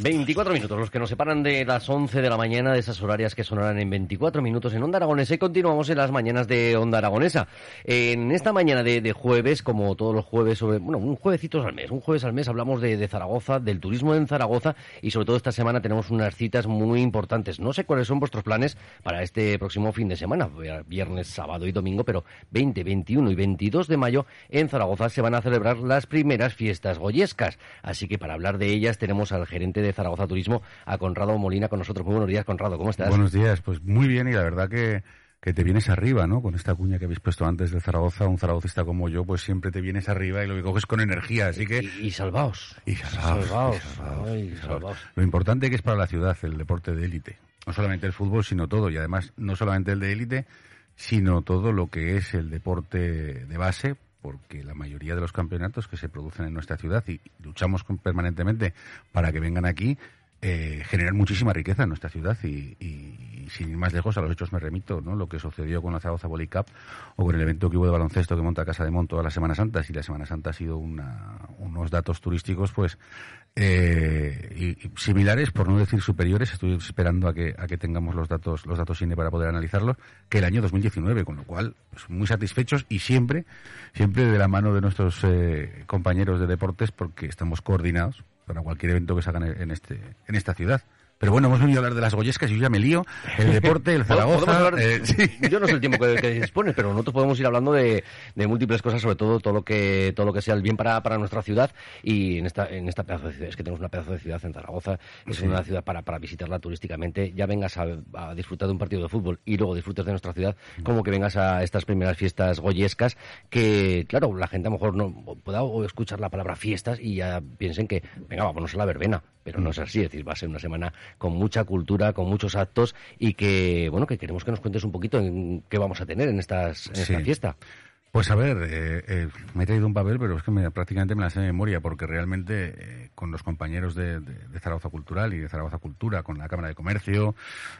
24 minutos, los que nos separan de las 11 de la mañana, de esas horarias que sonarán en 24 minutos en Onda Aragonesa y continuamos en las mañanas de Onda Aragonesa. En esta mañana de, jueves, como todos los jueves, sobre, bueno, un juevecito al mes, un jueves al mes hablamos de, Zaragoza, del turismo en Zaragoza y sobre todo esta semana tenemos unas citas muy importantes. No sé cuáles son vuestros planes para este próximo fin de semana, viernes, sábado y domingo, pero 20, 21 y 22 de mayo en Zaragoza se van a celebrar las primeras fiestas goyescas. Así que para hablar de ellas tenemos al gerente de Zaragoza Turismo, a Conrado Molina con nosotros. Muy buenos días, Conrado, ¿cómo estás? Buenos días, pues muy bien y la verdad que, que te vienes arriba, ¿no? Con esta cuña que habéis puesto antes de Zaragoza, un zaragocista como yo, pues siempre te vienes arriba y lo que coges con energía, así que... Y, salvaos. Y salvaos. Lo importante que es para la ciudad el deporte de élite. No solamente el fútbol, sino todo. Y además, no solamente el de élite, sino todo lo que es el deporte de base, porque la mayoría de los campeonatos que se producen en nuestra ciudad y luchamos permanentemente para que vengan aquí, eh, generan muchísima riqueza en nuestra ciudad y, sin ir más lejos a los hechos me remito, ¿no? Lo que sucedió con la Zaragoza Volley Cup o con el evento que hubo de baloncesto que monta Casa de Monto toda la Semana Santa. Si la Semana Santa ha sido unos datos turísticos, pues eh, y, similares, por no decir superiores, estoy esperando a que, a que tengamos los datos, los datos INE para poder analizarlos, que el año 2019, con lo cual, pues muy satisfechos y siempre, siempre de la mano de nuestros eh, compañeros de deportes, porque estamos coordinados para cualquier evento que se haga en, este, en esta ciudad. Pero bueno, hemos venido a hablar de las goyescas y yo ya me lío. El deporte, el Zaragoza. Eh, yo no sé el tiempo que, que dispones, pero nosotros podemos ir hablando de, múltiples cosas, sobre todo todo lo que todo lo que sea el bien para, para nuestra ciudad y en esta en esta pedazo de ciudad. Es que tenemos una pedazo de ciudad en Zaragoza, es una ciudad para, para visitarla turísticamente. Ya vengas a, disfrutar de un partido de fútbol y luego disfrutes de nuestra ciudad, como que vengas a estas primeras fiestas goyescas, que claro, la gente a lo mejor no pueda escuchar la palabra fiestas y ya piensen que, venga, vámonos a la verbena pero no es así, es decir, va a ser una semana con mucha cultura, con muchos actos y que, bueno, que queremos que nos cuentes un poquito en qué vamos a tener en, estas, esta fiesta. Pues a ver, eh, eh, me he traído un papel, pero es que me, prácticamente me la sé de memoria, porque realmente eh, con los compañeros de, Zaragoza Cultural y de Zaragoza Cultura, con la Cámara de Comercio,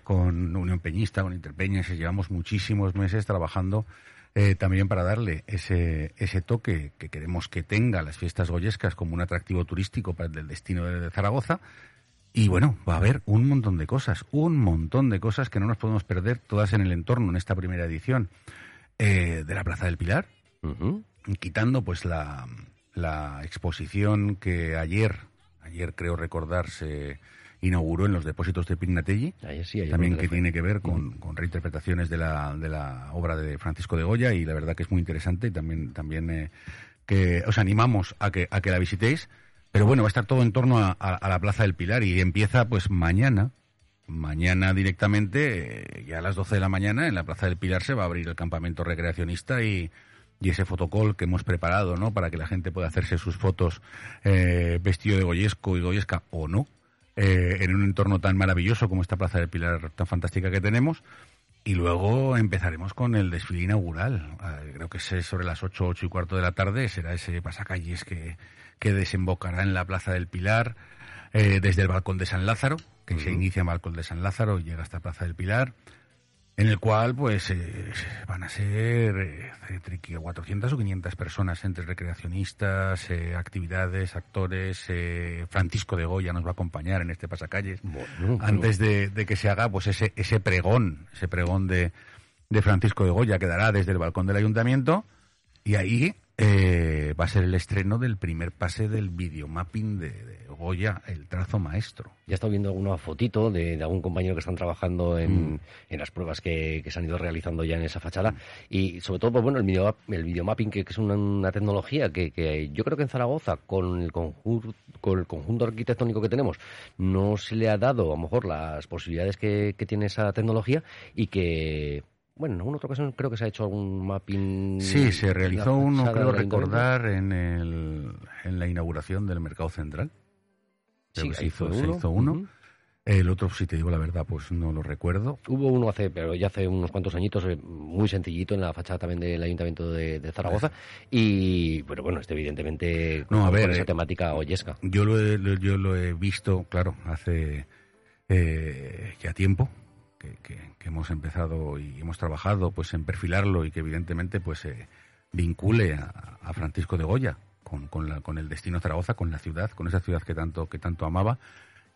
con Unión Peñista, con Interpeñas, llevamos muchísimos meses trabajando eh, también para darle ese, ese toque que queremos que tenga las fiestas goyescas como un atractivo turístico para el destino de, Zaragoza. Y bueno, va a haber un montón de cosas, un montón de cosas que no nos podemos perder, todas en el entorno, en esta primera edición eh, de la Plaza del Pilar, quitando pues la, la exposición que ayer, ayer creo recordarse inauguró en los depósitos de Pignatelli, también que tiene que ver con, con, reinterpretaciones de la, de la obra de Francisco de Goya y la verdad que es muy interesante y también, también eh, que os animamos a que, a que la visitéis. Pero bueno, va a estar todo en torno a, la Plaza del Pilar y empieza pues mañana, mañana directamente, eh, ya a las 12 de la mañana, en la Plaza del Pilar se va a abrir el campamento recreacionista y, y ese fotocall que hemos preparado, ¿no? Para que la gente pueda hacerse sus fotos eh, vestido de goyesco y goyesca o no, eh, en un entorno tan maravilloso como esta Plaza del Pilar tan fantástica que tenemos. Y luego empezaremos con el desfile inaugural. Eh, creo que es sobre las 8, 8 y cuarto de la tarde. Será ese pasacalles que, que desembocará en la Plaza del Pilar eh, desde el Balcón de San Lázaro, que se inicia en Balcón de San Lázaro y llega hasta Plaza del Pilar en el cual pues eh, van a ser eh, entre 400 o 500 personas entre recreacionistas, eh, actividades, actores. Francisco de Goya nos va a acompañar en este pasacalles antes de, de, que se haga pues ese ese pregón, ese pregón de, de Francisco de Goya quedará desde el balcón del ayuntamiento y ahí eh, va a ser el estreno del primer pase del videomapping de, de Goya, el trazo maestro. Ya he estado viendo alguna fotito de, algún compañero que están trabajando en, mm. en las pruebas que, que, se han ido realizando ya en esa fachada. Y sobre todo, pues bueno, el, video, el videomapping, que, que es una, tecnología que, que, yo creo que en Zaragoza, con el, conjunto, con el conjunto arquitectónico que tenemos, no se le ha dado a lo mejor las posibilidades que, que tiene esa tecnología y que bueno, en alguna otra ocasión creo que se ha hecho algún mapping. Sí, se realizó uno, creo recordar, en, el, en la inauguración del Mercado Central. sí, se hizo, uno. El otro, si te digo la verdad, pues no lo recuerdo. Hubo uno hace, pero ya hace unos cuantos añitos, eh, muy sencillito en la fachada también del Ayuntamiento de, Zaragoza. Y, bueno, bueno, este evidentemente no, a ver, esa eh, temática oyesca. Yo lo he, yo lo he visto, claro, hace eh, ya tiempo. Que, hemos empezado y hemos trabajado pues en perfilarlo y que evidentemente pues vincule a, Francisco de Goya con, con, la, con el destino Zaragoza, con la ciudad, con esa ciudad que tanto, que tanto amaba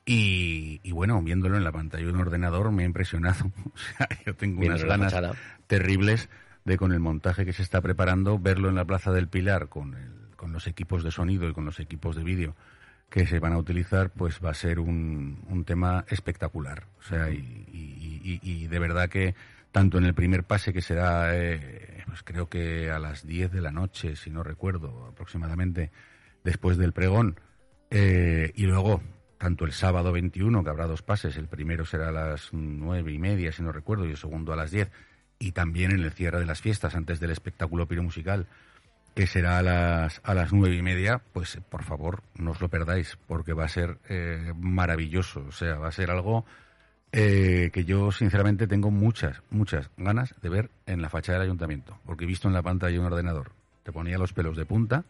y, bueno, viéndolo en la pantalla de un ordenador me ha impresionado. O sea, yo tengo unas ganas terribles de con el montaje que se está preparando, verlo en la Plaza del Pilar con, el, con los equipos de sonido y con los equipos de vídeo que se van a utilizar, pues va a ser un, un tema espectacular. O sea, y, y, de verdad que tanto en el primer pase, que será, eh, pues creo que a las 10 de la noche, si no recuerdo, aproximadamente, después del pregón, eh, y luego tanto el sábado 21, que habrá dos pases, el primero será a las nueve y media, si no recuerdo, y el segundo a las diez, y también en el cierre de las fiestas, antes del espectáculo piromusical, que será a las, a las nueve y media, pues por favor no os lo perdáis, porque va a ser eh, maravilloso, o sea, va a ser algo eh, que yo sinceramente tengo muchas, muchas ganas de ver en la fachada del ayuntamiento, porque visto en la pantalla un ordenador, te ponía los pelos de punta,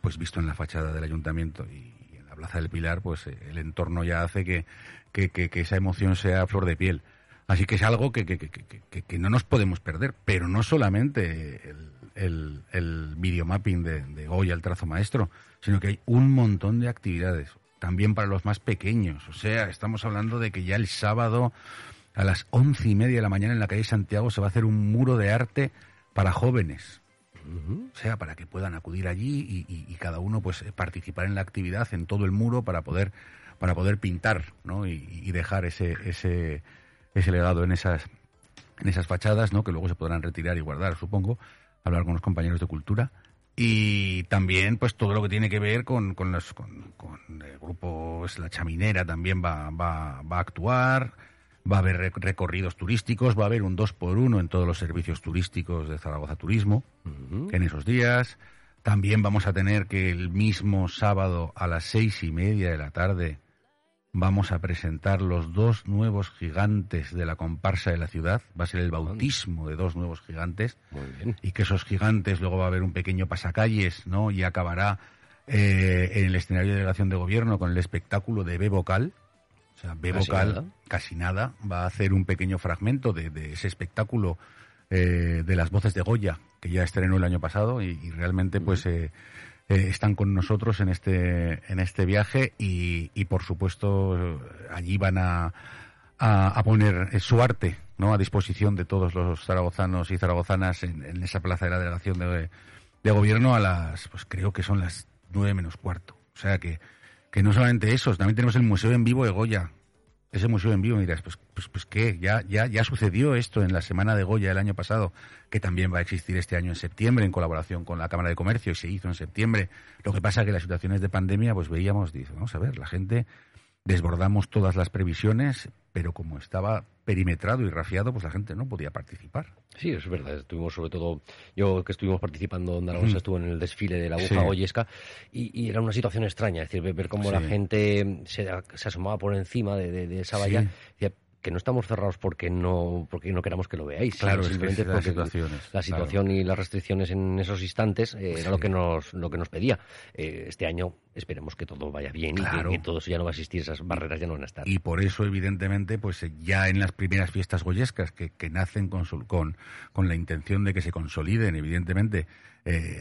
pues visto en la fachada del ayuntamiento y Plaza del Pilar, pues eh, el entorno ya hace que, que, esa emoción sea flor de piel. Así que es algo que, que, no nos podemos perder, pero no solamente el, el, el videomapping de, de Goya, el trazo maestro, sino que hay un montón de actividades, también para los más pequeños. O sea, estamos hablando de que ya el sábado a las once y media de la mañana en la calle Santiago se va a hacer un muro de arte para jóvenes. O sea, para que puedan acudir allí y, cada uno pues participar en la actividad en todo el muro para poder para poder pintar, ¿no? Y, dejar ese ese ese legado en esas en esas fachadas, ¿no? Que luego se podrán retirar y guardar, supongo. Hablar con los compañeros de cultura y también pues todo lo que tiene que ver con, con, los, con, con el grupo es la chaminera también va, va, va a actuar va a haber recorridos turísticos, va a haber un 2 por 1 en todos los servicios turísticos de Zaragoza Turismo en esos días. También vamos a tener que el mismo sábado a las seis y media de la tarde vamos a presentar los dos nuevos gigantes de la comparsa de la ciudad. Va a ser el bautismo de dos nuevos gigantes. Y que esos gigantes luego va a haber un pequeño pasacalles, ¿no? Y acabará eh, en el escenario de delegación de gobierno con el espectáculo de B vocal o sea, B vocal, casi nada, va a hacer un pequeño fragmento de, ese espectáculo eh, de las voces de Goya, que ya estrenó el año pasado y, realmente pues eh, eh, están con nosotros en este, en este viaje y, por supuesto allí van a, a, poner su arte ¿no? a disposición de todos los zaragozanos y zaragozanas en, esa plaza de la delegación de, de gobierno a las, pues creo que son las nueve menos cuarto. O sea que que no solamente eso, también tenemos el Museo en Vivo de Goya. Ese museo en vivo, me dirás, pues, pues, pues qué, ya, ya, ya sucedió esto en la Semana de Goya el año pasado, que también va a existir este año en septiembre en colaboración con la Cámara de Comercio y se hizo en septiembre. Lo que pasa que las situaciones de pandemia, pues veíamos, dice, vamos a ver, la gente desbordamos todas las previsiones, pero como estaba perimetrado y rafiado, pues la gente no podía participar. Sí, es verdad. Estuvimos sobre todo, yo que estuvimos participando, en Zaragoza estuvo en el desfile de la aguja goyesca y, era una situación extraña, es decir, ver cómo la gente se, asomaba por encima de, esa valla que no estamos cerrados porque no porque no queramos que lo veáis claro simplemente porque la situación y las restricciones en esos instantes eh, era lo que nos lo que nos pedía. Eh, este año esperemos que todo vaya bien y que, todo eso ya no va a existir esas barreras ya no van a estar. Y por eso evidentemente pues eh, ya en las primeras fiestas goyescas que, que nacen con, con con la intención de que se consoliden evidentemente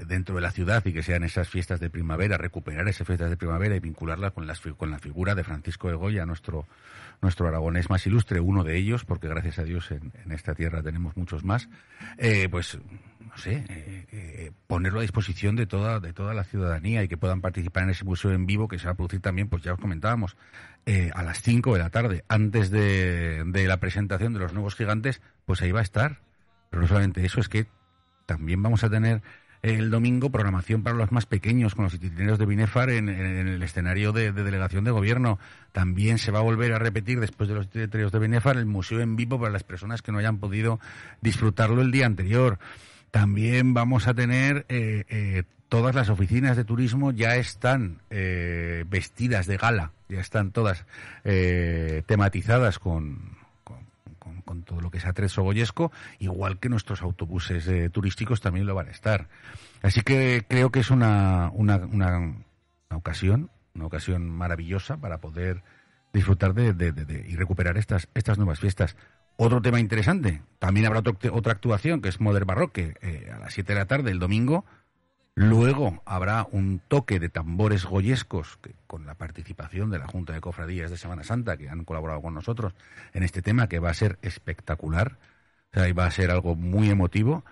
dentro de la ciudad y que sean esas fiestas de primavera recuperar esas fiestas de primavera y vincularlas con las con la figura de Francisco de Goya nuestro nuestro aragonés más ilustre, uno de ellos, porque gracias a Dios en, esta tierra tenemos muchos más, eh, pues no sé, eh, eh, ponerlo a disposición de toda, de toda la ciudadanía y que puedan participar en ese museo en vivo que se va a producir también, pues ya os comentábamos, a las 5 de la tarde, antes de, de la presentación de los nuevos gigantes, pues ahí va a estar. Pero no solamente eso, es que también vamos a tener el domingo programación para los más pequeños con los itinerarios de Binefar en, el escenario de, delegación de gobierno. También se va a volver a repetir después de los itinerarios de Binefar el museo en vivo para las personas que no hayan podido disfrutarlo el día anterior. También vamos a tener eh, eh, todas las oficinas de turismo ya están eh, vestidas de gala, ya están todas tematizadas con, con, todo lo que es atrezo goyesco, igual que nuestros autobuses turísticos también lo van a estar. Así que creo que es una, una, una, ocasión, una ocasión maravillosa para poder disfrutar de, y recuperar estas, estas nuevas fiestas. Otro tema interesante, también habrá otra actuación que es Modern Barroque eh, a las 7 de la tarde el domingo. Luego habrá un toque de tambores goyescos con la participación de la Junta de Cofradías de Semana Santa que han colaborado con nosotros en este tema que va a ser espectacular. O sea, va a ser algo muy emotivo.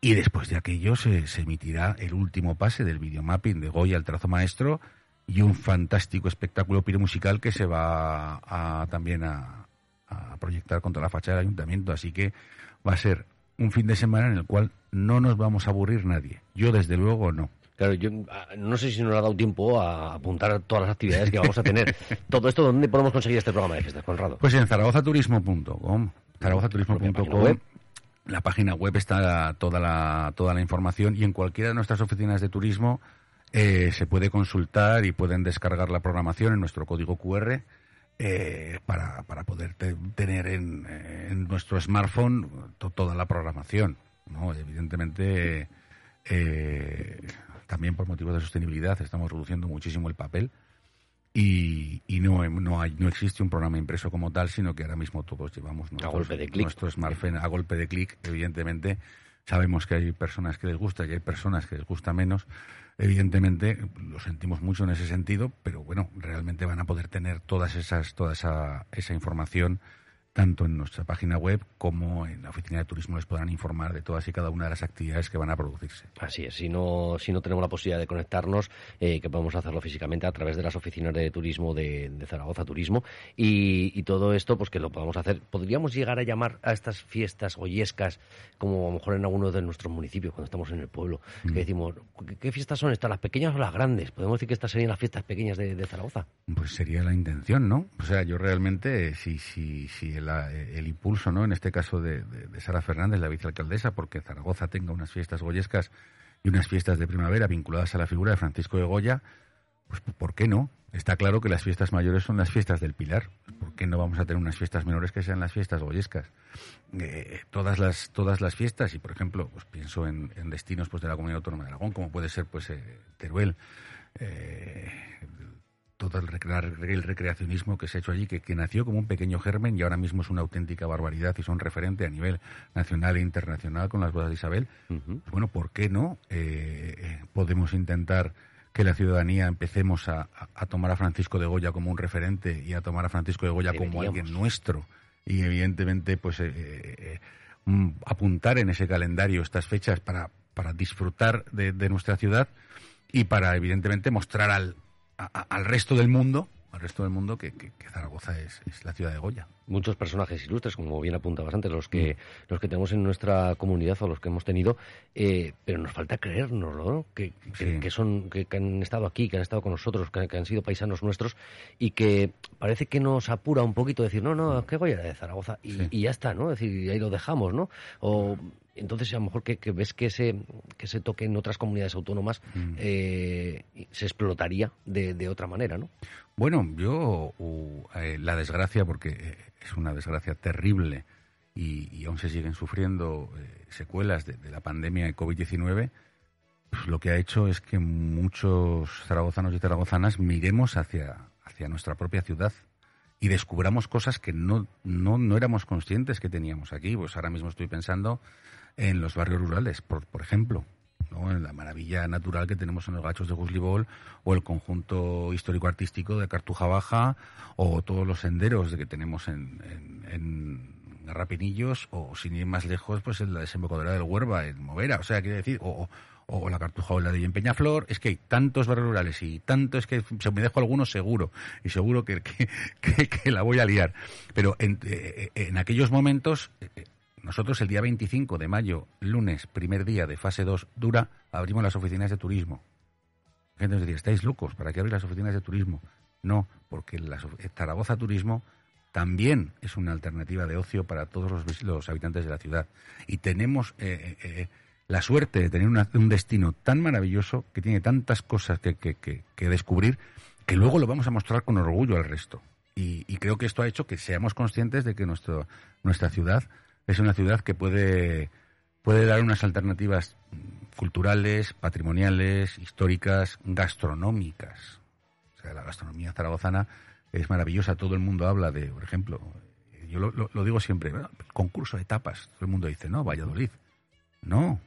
Y después de aquello se, emitirá el último pase del videomapping de Goya, el trazo maestro, y un fantástico espectáculo piromusical que se va a, también a proyectar contra la fachada del ayuntamiento. Así que va a ser un fin de semana en el cual no nos vamos a aburrir nadie. Yo, desde luego, no. Claro, yo ah, no sé si nos ha dado tiempo a apuntar todas las actividades que vamos a tener. Todo esto, ¿dónde podemos conseguir este programa de fiestas, Conrado? Pues en zaragozaturismo.com. zaragozaturismo.com. La página web está toda la, toda la información y en cualquiera de nuestras oficinas de turismo eh, se puede consultar y pueden descargar la programación en nuestro código QR eh, para, para poder tener en, en, nuestro smartphone toda la programación. ¿no? Evidentemente, eh, también por motivos de sostenibilidad estamos reduciendo muchísimo el papel y, y no, no, hay, no existe un programa impreso como tal, sino que ahora mismo todos llevamos nuestro smartphone a golpe de clic, evidentemente. Sabemos que hay personas que les gusta y hay personas que les gusta menos, Evidentemente, lo sentimos mucho en ese sentido, pero bueno, realmente van a poder tener todas esas, toda esa, esa información tanto en nuestra página web como en la oficina de turismo les podrán informar de todas y cada una de las actividades que van a producirse. Así es, si no, si no tenemos la posibilidad de conectarnos, eh, que podemos hacerlo físicamente a través de las oficinas de turismo de, Zaragoza Turismo y, todo esto, pues que lo podamos hacer. Podríamos llegar a llamar a estas fiestas goyescas, como a lo mejor en alguno de nuestros municipios, cuando estamos en el pueblo, que mm. decimos, ¿qué, fiestas son estas, las pequeñas o las grandes? ¿Podemos decir que estas serían las fiestas pequeñas de, Zaragoza? Pues sería la intención, ¿no? O sea, yo realmente, si, si, si el el impulso, ¿no? En este caso de, Sara Fernández, la vicealcaldesa, porque Zaragoza tenga unas fiestas goyescas y unas fiestas de primavera vinculadas a la figura de Francisco de Goya, pues ¿por qué no? Está claro que las fiestas mayores son las fiestas del Pilar. ¿Por qué no vamos a tener unas fiestas menores que sean las fiestas goyescas? Eh, todas las todas las fiestas y por ejemplo, pues pienso en, destinos pues de la Comunidad Autónoma de Aragón, como puede ser pues eh, Teruel, eh, todo el, recreacionismo que se ha hecho allí, que, nació como un pequeño germen y ahora mismo es una auténtica barbaridad y son referente a nivel nacional e internacional con las bodas de Isabel. Bueno, ¿por qué no eh, podemos intentar que la ciudadanía empecemos a, tomar a Francisco de Goya como un referente y a tomar a Francisco de Goya como alguien nuestro? Y evidentemente, pues eh, eh, mm, apuntar en ese calendario estas fechas para, para disfrutar de nuestra ciudad y para, evidentemente, mostrar al, al resto del mundo al resto del mundo que, Zaragoza es, la ciudad de Goya. Muchos personajes ilustres, como bien apuntabas antes, los que, mm. los que tenemos en nuestra comunidad o los que hemos tenido, eh, pero nos falta creérnoslo, que, que, son, que, han estado aquí, que han estado con nosotros, que, han sido paisanos nuestros y que parece que nos apura un poquito decir, no, no, que Goya de Zaragoza y, ya está, ¿no? Es decir, ahí lo dejamos, ¿no? O entonces a lo mejor que, ves que se, que se toque en otras comunidades autónomas mm. eh, se explotaría de, otra manera, ¿no? Bueno, yo eh, la desgracia, porque eh, es una desgracia terrible y, aún se siguen sufriendo secuelas de, la pandemia de COVID-19, pues lo que ha hecho es que muchos zaragozanos y zaragozanas miremos hacia, hacia nuestra propia ciudad y descubramos cosas que no, no, no éramos conscientes que teníamos aquí. Pues ahora mismo estoy pensando en los barrios rurales, por, por ejemplo. ¿no? en la maravilla natural que tenemos en los gachos de Guslibol o el conjunto histórico-artístico de Cartuja Baja o todos los senderos que tenemos en, en, Garrapinillos o sin ir más lejos pues en la desembocadura del Huerva en Movera, o sea, quiere decir, o, o la Cartuja o la de Peñaflor, es que hay tantos barrios rurales y tanto es que se me dejo algunos seguro y seguro que, que, la voy a liar. Pero en, eh, en aquellos momentos eh, nosotros el día 25 de mayo, lunes, primer día de fase 2 dura, abrimos las oficinas de turismo. La gente nos decía, ¿estáis locos? ¿Para qué abrir las oficinas de turismo? No, porque la, Zaragoza Turismo también es una alternativa de ocio para todos los, habitantes de la ciudad. Y tenemos eh, eh, la suerte de tener un destino tan maravilloso, que tiene tantas cosas que, que, que, descubrir, que luego lo vamos a mostrar con orgullo al resto. Y, creo que esto ha hecho que seamos conscientes de que nuestro, nuestra ciudad es una ciudad que puede, puede dar unas alternativas culturales, patrimoniales, históricas, gastronómicas. O sea, la gastronomía zaragozana es maravillosa. Todo el mundo habla de, por ejemplo, yo lo, digo siempre, concurso de tapas. Todo el mundo dice, no, Valladolid. No,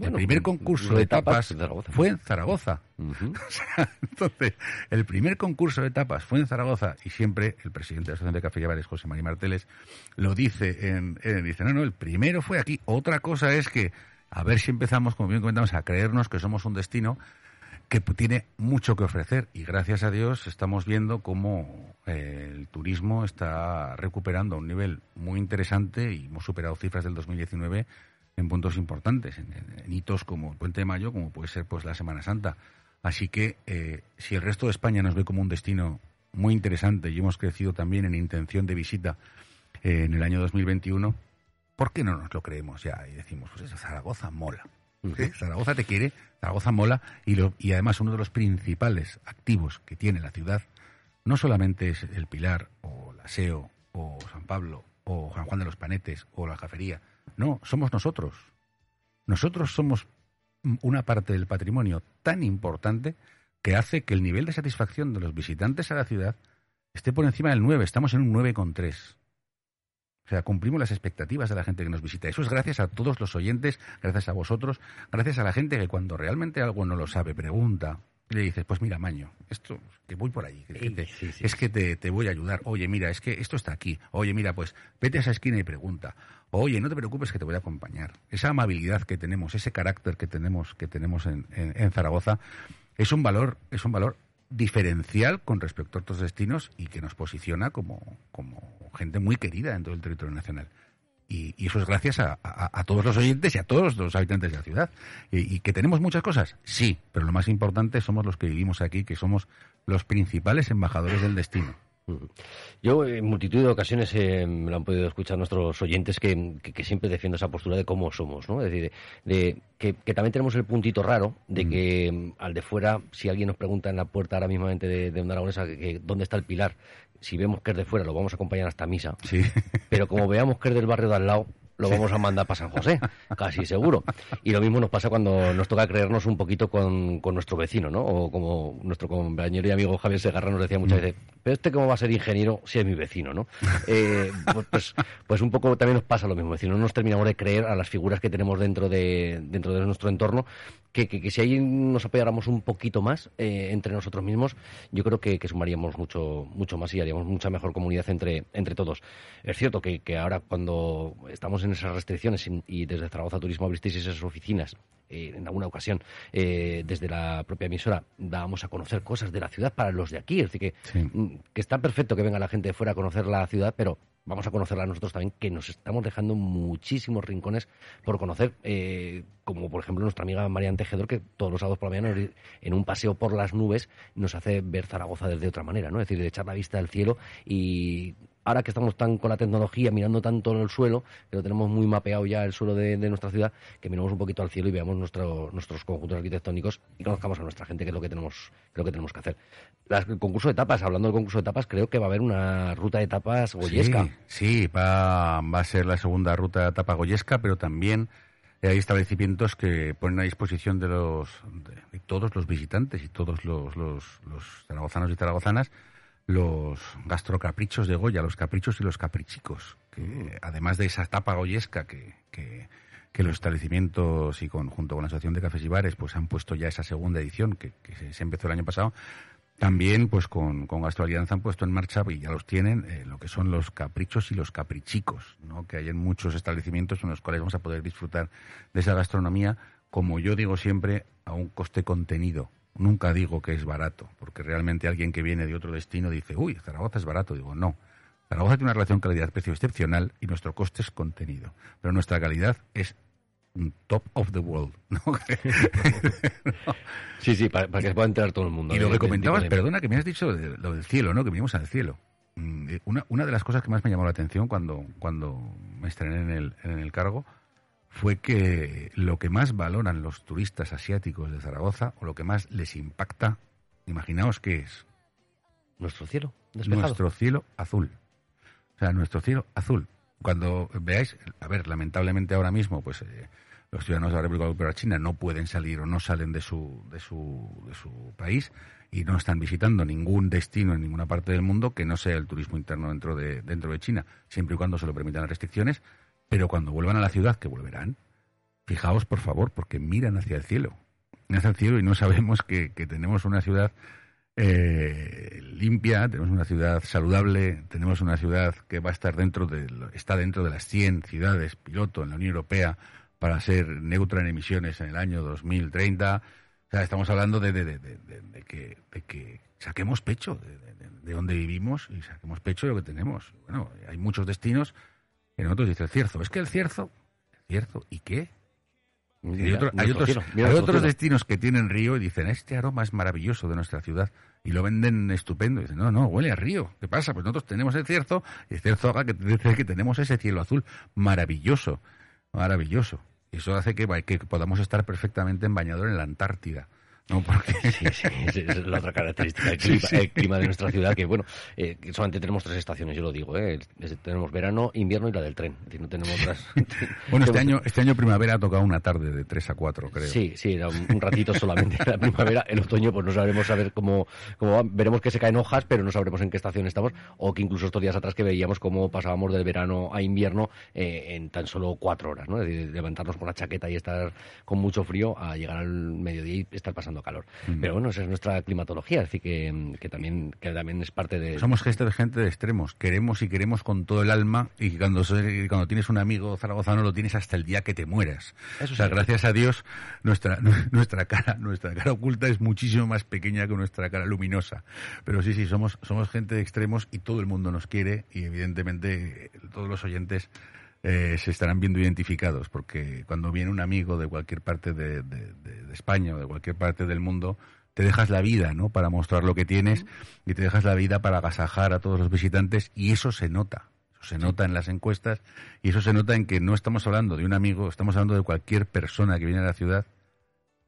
el primer concurso de tapas fue en Zaragoza. entonces, el primer concurso de tapas fue en Zaragoza y siempre el presidente de la Asociación de Café y Bares, José María Marteles, lo dice en, dice, no, no, el primero fue aquí. Otra cosa es que, a ver si empezamos, como bien comentamos, a creernos que somos un destino que tiene mucho que ofrecer y gracias a Dios estamos viendo cómo eh, el turismo está recuperando a un nivel muy interesante y hemos superado cifras del 2019 en puntos importantes, en, hitos como el Puente de Mayo, como puede ser pues la Semana Santa. Así que eh, si el resto de España nos ve como un destino muy interesante y hemos crecido también en intención de visita eh, en el año 2021, ¿por qué no nos lo creemos ya? Y decimos, pues eso, Zaragoza mola. Zaragoza te quiere, Zaragoza mola y, lo, y además uno de los principales activos que tiene la ciudad no solamente es el Pilar o la SEO o San Pablo o San Juan de los Panetes o la Jafería, no, somos nosotros. Nosotros somos una parte del patrimonio tan importante que hace que el nivel de satisfacción de los visitantes a la ciudad esté por encima del 9. Estamos en un 9,3. O sea, cumplimos las expectativas de la gente que nos visita. Eso es gracias a todos los oyentes, gracias a vosotros, gracias a la gente que cuando realmente algo no lo sabe, pregunta, le dices, pues mira, Maño, esto, que voy por ahí, es que te, te, voy a ayudar. Oye, mira, es que esto está aquí. Oye, mira, pues vete a esa esquina y pregunta. Oye, no te preocupes que te voy a acompañar. Esa amabilidad que tenemos, ese carácter que tenemos, que tenemos en, en, Zaragoza, es un valor, es un valor diferencial con respecto a otros destinos y que nos posiciona como, como gente muy querida en todo el territorio nacional. Y, eso es gracias a, todos los oyentes y a todos los habitantes de la ciudad. Y, que tenemos muchas cosas, sí, pero lo más importante somos los que vivimos aquí, que somos los principales embajadores del destino. Yo en multitud de ocasiones eh, me lo han podido escuchar nuestros oyentes que, siempre defiendo esa postura de cómo somos, ¿no? Es decir, de, que, también tenemos el puntito raro de mm. que mm, al de fuera, si alguien nos pregunta en la puerta ahora mismo de, de una aragonesa que, dónde está el pilar, si vemos que es de fuera lo vamos a acompañar hasta misa, sí. pero como veamos que es del barrio de al lado, lo vamos a mandar para San José, casi seguro. Y lo mismo nos pasa cuando nos toca creernos un poquito con, nuestro vecino, ¿no? O como nuestro compañero y amigo Javier Segarra nos decía muchas mm. veces, pero este cómo va a ser ingeniero si es mi vecino, ¿no? Eh, pues, pues, pues, un poco también nos pasa lo mismo, es decir, no nos terminamos de creer a las figuras que tenemos dentro de, dentro de nuestro entorno, que, que, si ahí nos apoyáramos un poquito más eh, entre nosotros mismos, yo creo que, sumaríamos mucho, mucho más y haríamos mucha mejor comunidad entre, entre todos. Es cierto que, que ahora cuando estamos en en esas restricciones y, desde Zaragoza Turismo abristeis esas oficinas eh, en alguna ocasión eh, desde la propia emisora dábamos a conocer cosas de la ciudad para los de aquí. Es decir, que, mm, que está perfecto que venga la gente de fuera a conocer la ciudad, pero vamos a conocerla nosotros también, que nos estamos dejando muchísimos rincones por conocer, eh, como por ejemplo nuestra amiga María Tejedor, que todos los sábados por la mañana en un paseo por las nubes nos hace ver Zaragoza desde otra manera, ¿no? Es decir, de echar la vista al cielo y ahora que estamos tan con la tecnología, mirando tanto en el suelo, que lo tenemos muy mapeado ya el suelo de, nuestra ciudad, que miremos un poquito al cielo y veamos nuestros conjuntos arquitectónicos y conozcamos a nuestra gente, que es lo que tenemos, creo que tenemos que hacer. el concurso de tapas, hablando del concurso de tapas, creo que va a haber una ruta de tapas goyesca. Sí, va, va a ser la segunda ruta de tapa goyesca, pero también hay establecimientos que ponen a disposición de los de, todos los visitantes y todos los, los, los zaragozanos y zaragozanas los gastrocaprichos de Goya, los caprichos y los caprichicos, que además de esa tapa goyesca que, que, los establecimientos y con, junto con la Asociación de Cafés y Bares pues han puesto ya esa segunda edición que, se, empezó el año pasado, también pues con, con Gastro Alianza han puesto en marcha y ya los tienen eh, lo que son los caprichos y los caprichicos, ¿no? que hay en muchos establecimientos en los cuales vamos a poder disfrutar de esa gastronomía, como yo digo siempre, a un coste contenido nunca digo que es barato, porque realmente alguien que viene de otro destino dice, uy, Zaragoza es barato. Digo, no. Zaragoza tiene una relación calidad-precio excepcional y nuestro coste es contenido. Pero nuestra calidad es top of the world. Sí, sí, para, que se pueda enterar todo el mundo. Y lo que comentabas, perdona, que me has dicho lo del cielo, ¿no? Que vinimos al cielo. Mm, una, una de las cosas que más me llamó la atención cuando, cuando me estrené en el, en el cargo fue que lo que más valoran los turistas asiáticos de Zaragoza, o lo que más les impacta, imaginaos qué es. Nuestro cielo, despejado. Nuestro cielo azul. O sea, nuestro cielo azul. Cuando veáis, a ver, lamentablemente ahora mismo, pues eh, los ciudadanos de la República Popular China no pueden salir o no salen de su, de su, de su país y no están visitando ningún destino en ninguna parte del mundo que no sea el turismo interno dentro de, dentro de China, siempre y cuando se lo permitan las restricciones, pero cuando vuelvan a la ciudad, que volverán, fijaos por favor, porque miran hacia el cielo, hacia el cielo y no sabemos que, que tenemos una ciudad eh, limpia, tenemos una ciudad saludable, tenemos una ciudad que va a estar dentro de, está dentro de las 100 ciudades piloto en la Unión Europea para ser neutra en emisiones en el año 2030. O sea, estamos hablando de, de, que, de que saquemos pecho de, donde vivimos y saquemos pecho de lo que tenemos. Bueno, hay muchos destinos en otros dice el cierzo. Es que el cierzo, el cierzo, ¿y qué? hay, otros, hay otros destinos que tienen río y dicen, este aroma es maravilloso de nuestra ciudad. Y lo venden estupendo. Y dicen, no, no, huele a río. ¿Qué pasa? Pues nosotros tenemos el cierzo y el cierzo haga que, que tenemos ese cielo azul maravilloso. Maravilloso. Y eso hace que, que podamos estar perfectamente en bañador en la Antártida. No, porque... Sí, sí, es la otra característica, el clima, de nuestra ciudad, que bueno, eh, solamente tenemos tres estaciones, yo lo digo, eh, tenemos verano, invierno y la del tren, es decir, no tenemos otras... bueno, este año, este año primavera ha tocado una tarde de 3 a 4, creo. Sí, sí, era un, ratito solamente la primavera, el otoño pues no sabremos saber cómo, cómo va, veremos que se caen hojas, pero no sabremos en qué estación estamos, o que incluso estos días atrás que veíamos cómo pasábamos del verano a invierno eh, en tan solo cuatro horas, ¿no? Es decir, levantarnos con la chaqueta y estar con mucho frío a llegar al mediodía y estar pasando calor. Mm. Pero bueno, esa es nuestra climatología, así que, que, también, que también es parte de... Somos gente de gente de extremos, queremos y queremos con todo el alma y cuando, cuando tienes un amigo zaragozano lo tienes hasta el día que te mueras. o sea, gracias a Dios nuestra, nuestra cara, nuestra cara oculta es muchísimo más pequeña que nuestra cara luminosa. Pero sí, sí, somos, somos gente de extremos y todo el mundo nos quiere y evidentemente todos los oyentes eh, se estarán viendo identificados, porque cuando viene un amigo de cualquier parte de, España o de cualquier parte del mundo, te dejas la vida, ¿no? Para mostrar lo que tienes y te dejas la vida para agasajar a todos los visitantes y eso se nota. Eso se nota en las encuestas y eso se nota en que no estamos hablando de un amigo, estamos hablando de cualquier persona que viene a la ciudad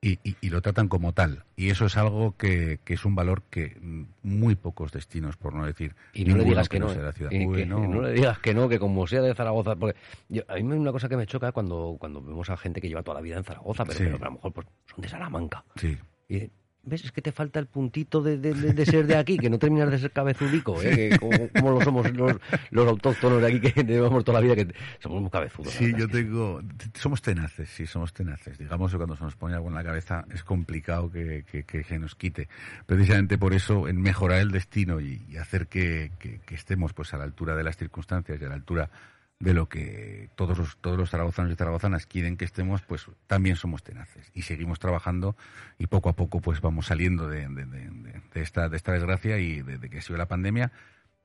y, lo tratan como tal. Y eso es algo que, es un valor que muy pocos destinos, por no decir. Y no le digas que, no. la ciudad. no. le digas que no, que como sea de Zaragoza. Porque a mí una cosa que me choca cuando, cuando vemos a gente que lleva toda la vida en Zaragoza, pero, a lo mejor pues, son de Salamanca. Sí. Y ¿Ves? Es que te falta el puntito de, de, ser de aquí, que no terminas de ser cabezudico, ¿eh? como, lo somos los, los, autóctonos de aquí, que llevamos toda la vida, que somos muy cabezudos. Sí, yo tengo... Somos tenaces, sí, somos tenaces. Digamos que cuando se nos pone algo en la cabeza es complicado que, que, que se nos quite. Precisamente por eso, en mejorar el destino y, hacer que, que, estemos pues a la altura de las circunstancias y a la altura de lo que todos los, todos los zaragozanos y zaragozanas quieren que estemos, pues también somos tenaces y seguimos trabajando y poco a poco pues vamos saliendo de, esta, de esta desgracia y de, que ha sido la pandemia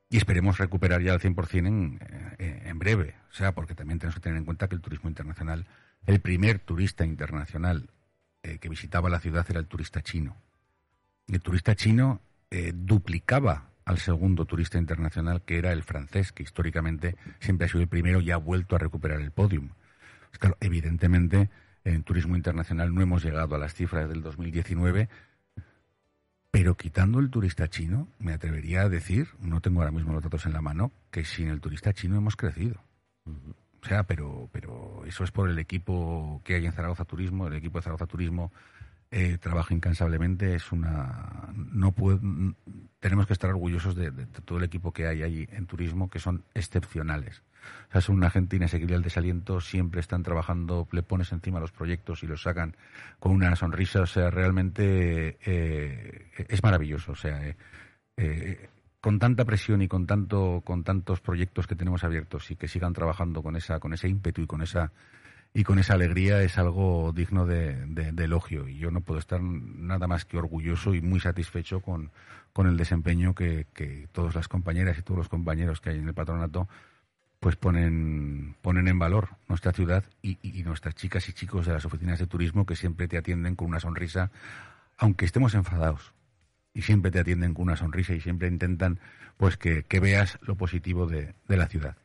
y esperemos recuperar ya al 100% en, eh, en breve. O sea, porque también tenemos que tener en cuenta que el turismo internacional, el primer turista internacional eh, que visitaba la ciudad era el turista chino. El turista chino eh, duplicaba al segundo turista internacional, que era el francés, que históricamente siempre ha sido el primero y ha vuelto a recuperar el podium. Pues claro, evidentemente, en turismo internacional no hemos llegado a las cifras del 2019, pero quitando el turista chino, me atrevería a decir, no tengo ahora mismo los datos en la mano, que sin el turista chino hemos crecido. O sea, pero, pero eso es por el equipo que hay en Zaragoza Turismo, el equipo de Zaragoza Turismo eh, trabaja incansablemente. Es una, no tenemos que estar orgullosos de, todo el equipo que hay allí en turismo, que son excepcionales. O sea, son una gente inasequible al desaliento, siempre están trabajando, le pones encima los proyectos y los sacan con una sonrisa. O sea, realmente eh, es maravilloso. O sea, eh, con tanta presión y con tanto, con tantos proyectos que tenemos abiertos y que sigan trabajando con esa, con ese ímpetu y con esa y con esa alegría es algo digno de, elogio. Y yo no puedo estar nada más que orgulloso y muy satisfecho con, con el desempeño que, todas las compañeras y todos los compañeros que hay en el patronato pues ponen, ponen en valor nuestra ciudad y, nuestras chicas y chicos de las oficinas de turismo que siempre te atienden con una sonrisa, aunque estemos enfadados. Y siempre te atienden con una sonrisa y siempre intentan pues que, veas lo positivo de la ciudad.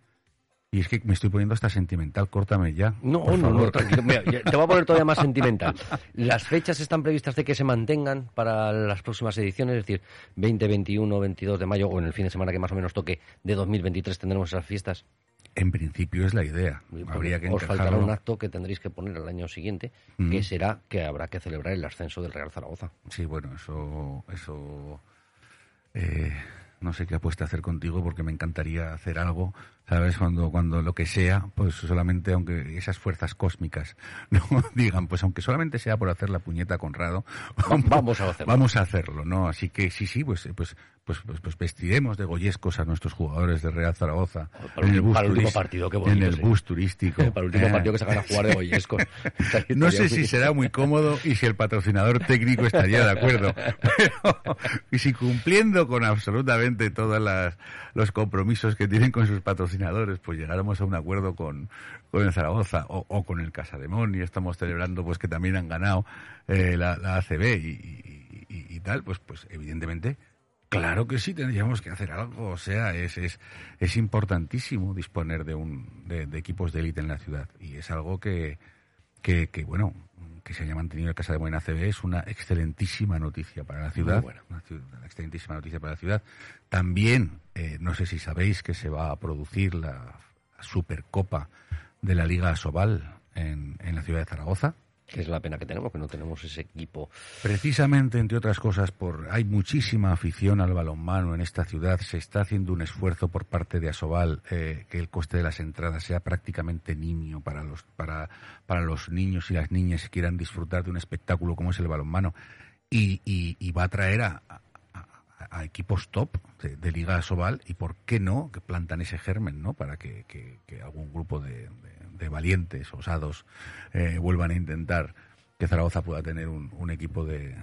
Y es que me estoy poniendo hasta sentimental, córtame ya. No, no, no, tranquilo. te voy a poner todavía más sentimental. Las fechas están previstas de que se mantengan para las próximas ediciones, es decir, 20, 21, 22 de mayo o en el fin de semana que más o menos toque de 2023 tendremos esas fiestas. En principio es la idea. Habría que Os faltará un acto que tendréis que poner el año siguiente, que será que habrá que celebrar el ascenso del Real Zaragoza. Sí, bueno, eso, eso eh, no sé qué apuesta hacer contigo porque me encantaría hacer algo ¿sabes? Cuando, cuando lo que sea, pues solamente, aunque esas fuerzas cósmicas no digan, pues aunque solamente sea por hacer la puñeta con Rado, vamos a hacerlo. Vamos a hacerlo, ¿no? Así que sí, sí, pues, pues, pues, pues, pues vestiremos de goyescos a nuestros jugadores de Real Zaragoza. Para, en el, bus último partido, qué bonito, En el bus turístico. para el último eh. partido que se van a jugar de goyescos. no sé si será muy cómodo y si el patrocinador técnico estaría de acuerdo. y si cumpliendo con absolutamente todos los compromisos que tienen con sus patrocinadores, pues llegáramos a un acuerdo con, con el Zaragoza o, con el Casademón y estamos celebrando pues que también han ganado eh, la, ACB y, tal, pues, pues evidentemente Claro que sí, tendríamos que hacer algo. O sea, es, es, es importantísimo disponer de, un, de, equipos de élite en la ciudad. Y es algo que, que, que, bueno, que se haya mantenido el Casa de Buena CB es una excelentísima noticia para la ciudad. Una, excelentísima noticia para la ciudad. También, eh, no sé si sabéis que se va a producir la Supercopa de la Liga Sobal en, en la ciudad de Zaragoza que es la pena que tenemos, que no tenemos ese equipo. Precisamente, entre otras cosas, por hay muchísima afición al balonmano en esta ciudad. Se está haciendo un esfuerzo por parte de Asobal eh, que el coste de las entradas sea prácticamente niño para los para para los niños y las niñas que quieran disfrutar de un espectáculo como es el balonmano y, y, va a traer a, equipos top de, Liga Asobal y por qué no que plantan ese germen, ¿no? Para que, que, algún grupo de valientes, osados, eh, vuelvan a intentar que Zaragoza pueda tener un, equipo de,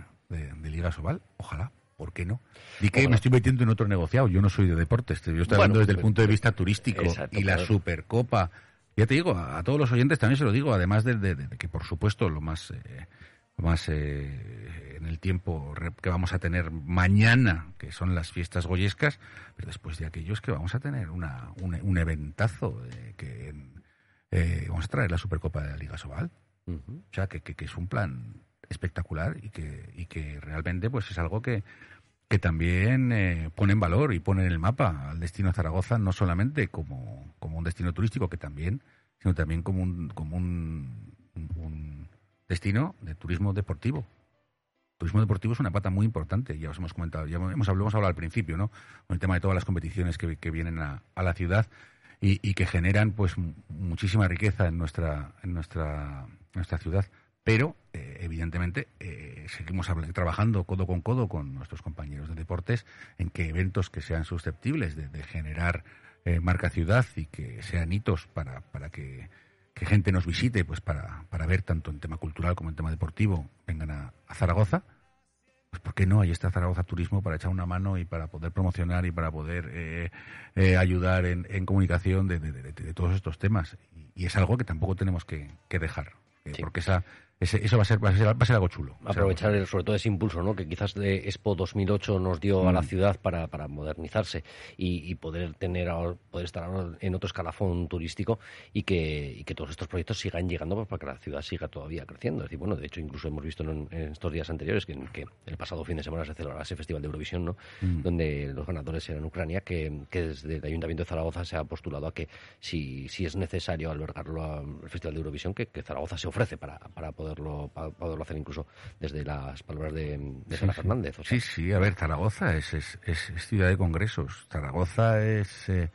Liga Sobal. Ojalá. ¿Por qué no? Y que me estoy metiendo en otro negociado. Yo no soy de deportes. Yo estoy hablando desde el pues, punto de vista turístico. y la Supercopa. Ya te digo, a, todos los oyentes también se lo digo, además de, que, por supuesto, lo más, eh, más eh, en el tiempo que vamos a tener mañana, que son las fiestas goyescas, pero después de aquellos que vamos a tener una, un, eventazo que eh, vamos a traer la Supercopa de la Liga Sobal. O sea, que, que, es un plan espectacular y que, y que realmente pues es algo que, que también eh, pone en valor y pone en el mapa al destino de Zaragoza no solamente como, como un destino turístico, que también, sino también como un, como un, un destino de turismo deportivo. Turismo deportivo es una pata muy importante, ya os hemos comentado, ya hemos hablado, hemos hablado al principio, ¿no? Con el tema de todas las competiciones que, que vienen a, a la ciudad y, que generan pues muchísima riqueza en nuestra en nuestra nuestra ciudad. Pero eh, evidentemente eh, seguimos trabajando codo con codo con nuestros compañeros de deportes en que eventos que sean susceptibles de, generar eh, marca ciudad y que sean hitos para, para que, gente nos visite pues para, para ver tanto en tema cultural como en tema deportivo vengan a Zaragoza pues ¿por qué no? Ahí está Zaragoza Turismo para echar una mano y para poder promocionar y para poder eh, eh, ayudar en, comunicación de, todos estos temas. Y, es algo que tampoco tenemos que, dejar, eh, porque esa eso va a ser, va a ser, va a ser algo chulo. Aprovechar sobre todo ese impulso ¿no? que quizás de Expo 2008 nos dio a la mm. ciudad para, para modernizarse y, poder tener poder estar en otro escalafón turístico y que, y que todos estos proyectos sigan llegando pues, para que la ciudad siga todavía creciendo. Es decir, bueno, de hecho incluso hemos visto en, estos días anteriores que, que, el pasado fin de semana se celebraba ese Festival de Eurovisión, ¿no? Mm. donde los ganadores eran Ucrania, que, desde el Ayuntamiento de Zaragoza se ha postulado a que si, si es necesario albergarlo al Festival de Eurovisión, que, Zaragoza se ofrece para, para poder poderlo, poderlo hacer incluso desde las palabras de, de Fernández. Sí, sí, a ver, Zaragoza es, es, es, ciudad de congresos. Zaragoza es... Eh,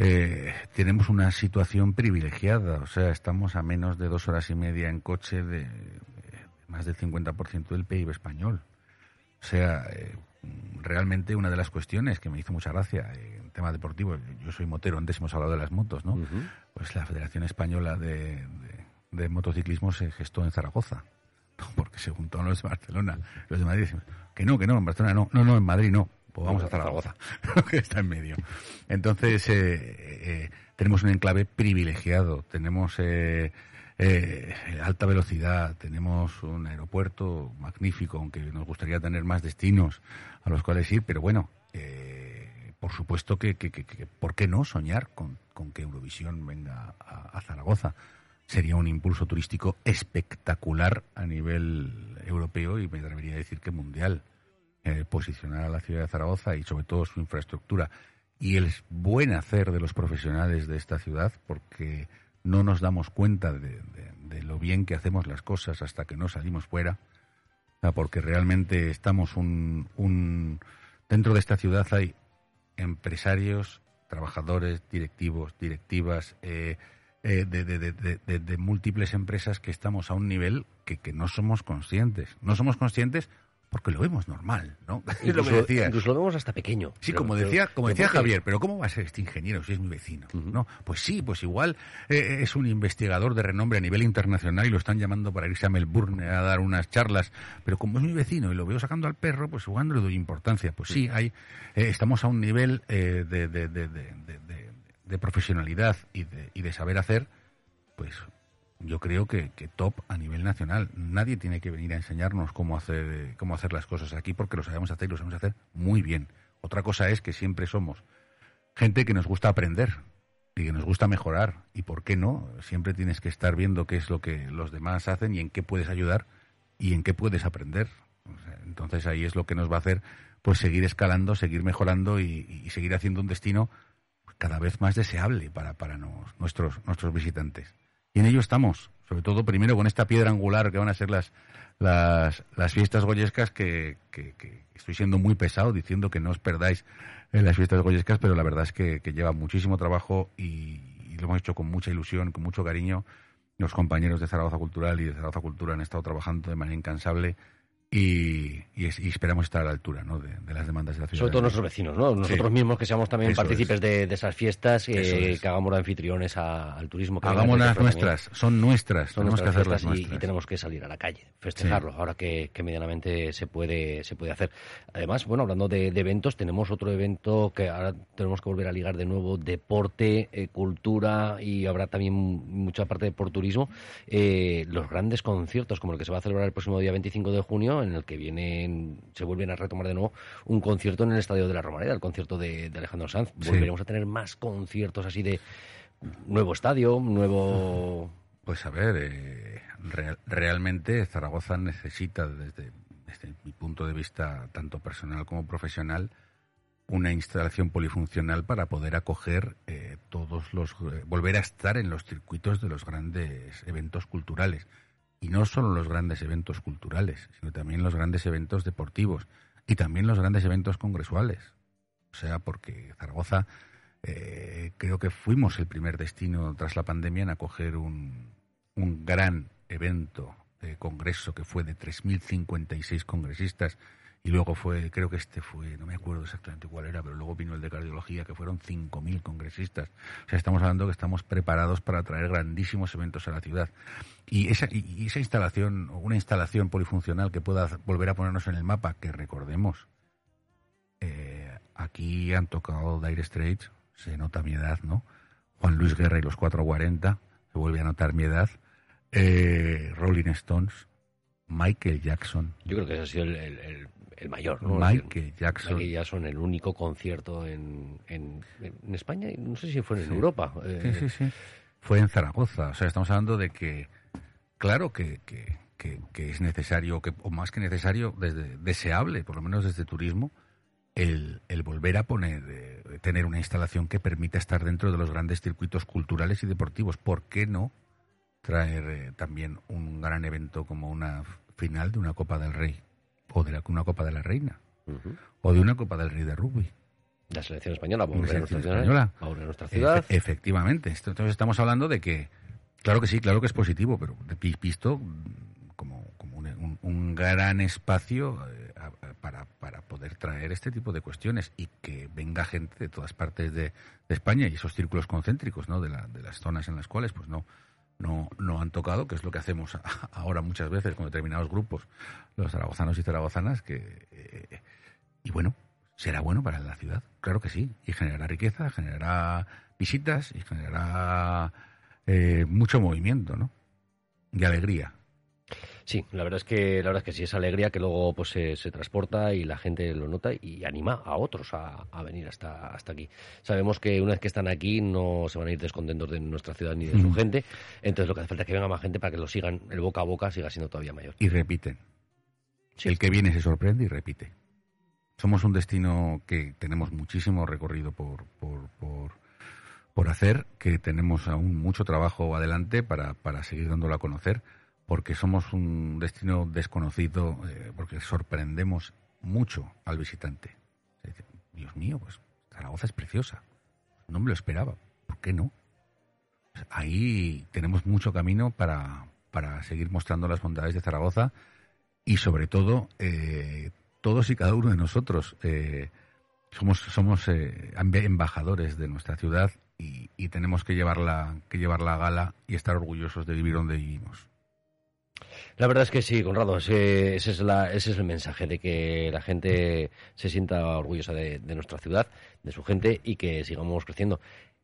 eh, tenemos una situación privilegiada, o sea, estamos a menos de dos horas y media en coche de más del 50% del PIB español. O sea, eh, realmente una de las cuestiones que me hizo mucha gracia en tema deportivo, yo soy motero, antes hemos hablado de las motos, ¿no? Pues la Federación Española de, de motociclismo se gestó en Zaragoza, porque se juntaron los de Barcelona, los de Madrid, que no, que no, en Barcelona no, no, no, en Madrid no, pues vamos a Zaragoza, que está en medio. Entonces, eh, eh, tenemos un enclave privilegiado, tenemos eh, alta velocidad, tenemos un aeropuerto magnífico, aunque nos gustaría tener más destinos a los cuales ir, pero bueno, por supuesto que, que, ¿por qué no soñar con, que Eurovisión venga a, Zaragoza? Sería un impulso turístico espectacular a nivel europeo y me atrevería a decir que mundial. Eh, posicionar a la ciudad de Zaragoza y sobre todo su infraestructura y el buen hacer de los profesionales de esta ciudad, porque no nos damos cuenta de, lo bien que hacemos las cosas hasta que no salimos fuera, porque realmente estamos un, un dentro de esta ciudad hay empresarios, trabajadores, directivos, directivas, eh, eh, de, múltiples empresas que estamos a un nivel que, que no somos conscientes. No somos conscientes porque lo vemos normal, ¿no? Incluso, lo, incluso lo vemos hasta pequeño. Sí, como decía, como decía Javier, pero ¿cómo va a ser este ingeniero si es mi vecino? ¿No? Pues sí, pues igual eh, es un investigador de renombre a nivel internacional y lo están llamando para irse a Melbourne a dar unas charlas, pero como es mi vecino y lo veo sacando al perro, pues no le doy importancia. Pues sí, hay, eh, estamos a un nivel eh, de, de, profesionalidad y de, y de saber hacer, pues yo creo que, top a nivel nacional. Nadie tiene que venir a enseñarnos cómo hacer, cómo hacer las cosas aquí porque lo sabemos hacer y lo sabemos hacer muy bien. Otra cosa es que siempre somos gente que nos gusta aprender y que nos gusta mejorar. ¿Y por qué no? Siempre tienes que estar viendo qué es lo que los demás hacen y en qué puedes ayudar y en qué puedes aprender. entonces ahí es lo que nos va a hacer pues seguir escalando, seguir mejorando y, seguir haciendo un destino cada vez más deseable para, para nuestros, nuestros visitantes. Y en ello estamos, sobre todo primero con esta piedra angular que van a ser las, las, las fiestas goyescas, que, que, estoy siendo muy pesado diciendo que no os perdáis en las fiestas goyescas, pero la verdad es que, lleva muchísimo trabajo y, y, lo hemos hecho con mucha ilusión, con mucho cariño. Los compañeros de Zaragoza Cultural y de Zaragoza Cultura han estado trabajando de manera incansable y, esperamos estar a la altura ¿no? de, las demandas de la ciudad. Sobre todo nuestros vecinos, ¿no? nosotros mismos que seamos también partícipes de, esas fiestas, eh, que hagamos de anfitriones al turismo. Que Hagámoslas nuestras, son nuestras, tenemos que hacerlas y, y, tenemos que salir a la calle, festejarlo, ahora que, medianamente se puede, se puede hacer. Además, bueno, hablando de, eventos, tenemos otro evento que ahora tenemos que volver a ligar de nuevo, deporte, eh, cultura y habrá también mucha parte por turismo. Eh, los grandes conciertos, como el que se va a celebrar el próximo día 25 de junio, en el que vienen, se vuelven a retomar de nuevo un concierto en el Estadio de la Romareda, el concierto de, Alejandro Sanz. Volveremos a tener más conciertos así de nuevo estadio, nuevo... Pues a ver, eh, realmente Zaragoza necesita, desde, mi punto de vista, tanto personal como profesional, una instalación polifuncional para poder acoger eh, todos los eh, volver a estar en los circuitos de los grandes eventos culturales y no solo los grandes eventos culturales, sino también los grandes eventos deportivos y también los grandes eventos congresuales. O sea, porque Zaragoza eh, creo que fuimos el primer destino tras la pandemia en acoger un, un gran evento de congreso que fue de 3.056 congresistas y luego fue, creo que este fue, no me acuerdo exactamente cuál era, pero luego vino el de cardiología, que fueron 5.000 congresistas. O sea, estamos hablando que estamos preparados para traer grandísimos eventos a la ciudad. Y esa, y esa instalación, una instalación polifuncional que pueda volver a ponernos en el mapa, que recordemos, eh, aquí han tocado Dire Straits, se nota mi edad, ¿no? Juan Luis Guerra y los 440, se vuelve a notar mi edad. Eh, Rolling Stones, Michael Jackson. Yo creo que ese ha sido el el mayor, ¿no? Michael Jackson. Michael Jackson, el único concierto en, en, España, no sé si fue en Europa. Sí, sí, sí. Fue en Zaragoza. O sea, estamos hablando de que, claro que, que, que, es necesario, que, o más que necesario, desde, deseable, por lo menos desde turismo, el, el volver a poner, eh, tener una instalación que permita estar dentro de los grandes circuitos culturales y deportivos. ¿Por qué no traer eh, también un gran evento como una final de una Copa del Rey? O de una Copa de la Reina, o de una Copa del Rey de Rugby. La selección española, la selección española. nuestra ciudad. efectivamente. Entonces estamos hablando de que, claro que sí, claro que es positivo, pero visto como, como un, gran espacio eh, para, para poder traer este tipo de cuestiones y que venga gente de todas partes de, de España y esos círculos concéntricos, ¿no? De, la, de las zonas en las cuales, pues no, no, no han tocado, que es lo que hacemos ahora muchas veces con determinados grupos, los zaragozanos y zaragozanas, que, eh, y bueno, será bueno para la ciudad, claro que sí, y generará riqueza, generará visitas y generará eh, mucho movimiento, ¿no? Y alegría. Sí, la verdad es que la verdad es que sí es alegría que luego pues se, transporta y la gente lo nota y anima a otros a, venir hasta hasta aquí. Sabemos que una vez que están aquí no se van a ir descontentos de nuestra ciudad ni de su gente, entonces lo que hace falta es que venga más gente para que lo sigan, el boca a boca siga siendo todavía mayor. Y repiten. El que viene se sorprende y repite. Somos un destino que tenemos muchísimo recorrido por, por, por, por hacer, que tenemos aún mucho trabajo adelante para, para seguir dándolo a conocer porque somos un destino desconocido, eh, porque sorprendemos mucho al visitante. Dios mío, pues Zaragoza es preciosa. No me lo esperaba. ¿Por qué no? Pues ahí tenemos mucho camino para, para, seguir mostrando las bondades de Zaragoza y sobre todo eh, todos y cada uno de nosotros eh, somos, somos embajadores de nuestra ciudad y, tenemos que llevarla, que llevarla a gala y estar orgullosos de vivir donde vivimos. La verdad es que sí, Conrado, ese, ese, es, la, ese es el mensaje de que la gente se sienta orgullosa de nuestra ciudad, de su gente y que sigamos creciendo.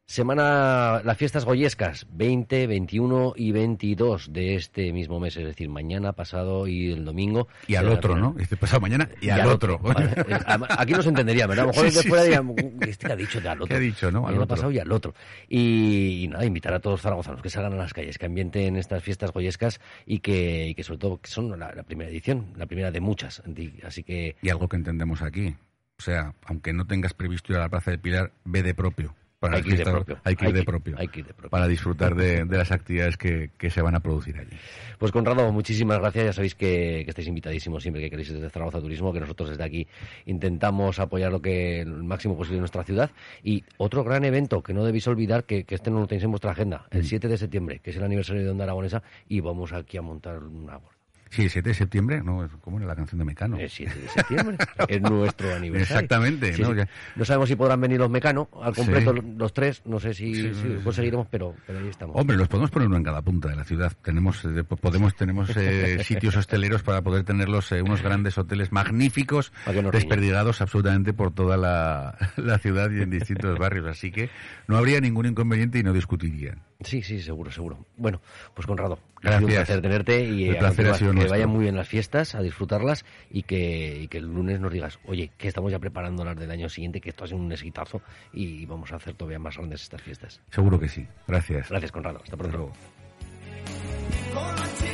Semana, las fiestas goyescas, 20, 21 y 22 de este mismo mes, es decir, mañana, pasado y el domingo. Y al otro, ¿no? Este pasado mañana y, al, otro. Aquí no se entendería, ¿verdad? A lo mejor desde fuera dirían, este ha dicho de al otro. ¿Qué ha dicho, no? Al pasado y al otro. Y, nada, invitar a todos los zaragozanos que salgan a las calles, que ambienten estas fiestas goyescas y que, y que sobre todo que son la, la primera edición, la primera de muchas. Así que... Y algo que entendemos aquí. O sea, aunque no tengas previsto ir a la Plaza de Pilar, ve de propio hay, que ir de propio. Hay que ir de propio. Para disfrutar de, las actividades que, se van a producir allí. Pues Conrado, muchísimas gracias. Ya sabéis que, estáis invitadísimos siempre que queréis desde Zaragoza Turismo, que nosotros desde aquí intentamos apoyar lo que el máximo posible en nuestra ciudad. Y otro gran evento que no debéis olvidar, que, este no lo tenéis en vuestra agenda, el 7 mm. de septiembre, que es el aniversario de Onda Aragonesa, y vamos aquí a montar una Sí, el 7 de septiembre, no, ¿cómo era la canción de Mecano? El 7 de septiembre, es nuestro aniversario. Exactamente. ¿no? no sabemos si podrán venir los Mecano al completo los tres, no sé si, conseguiremos, pero, pero, ahí estamos. Hombre, los podemos poner uno en cada punta de la ciudad. Tenemos, eh, podemos, tenemos eh, sitios hosteleros para poder tenerlos, eh, unos grandes hoteles magníficos, desperdigados absolutamente por toda la, la ciudad y en distintos barrios. Así que no habría ningún inconveniente y no discutirían. Sí, sí, seguro, seguro. Bueno, pues Conrado, Gracias. un placer tenerte y el placer ha sido que vayan muy bien las fiestas, a disfrutarlas y que, que, el lunes nos digas, oye, que estamos ya preparando las del año siguiente, que esto ha sido un exitazo y vamos a hacer todavía más grandes estas fiestas. Seguro que sí. Gracias. Gracias, Conrado. Hasta pronto. Hasta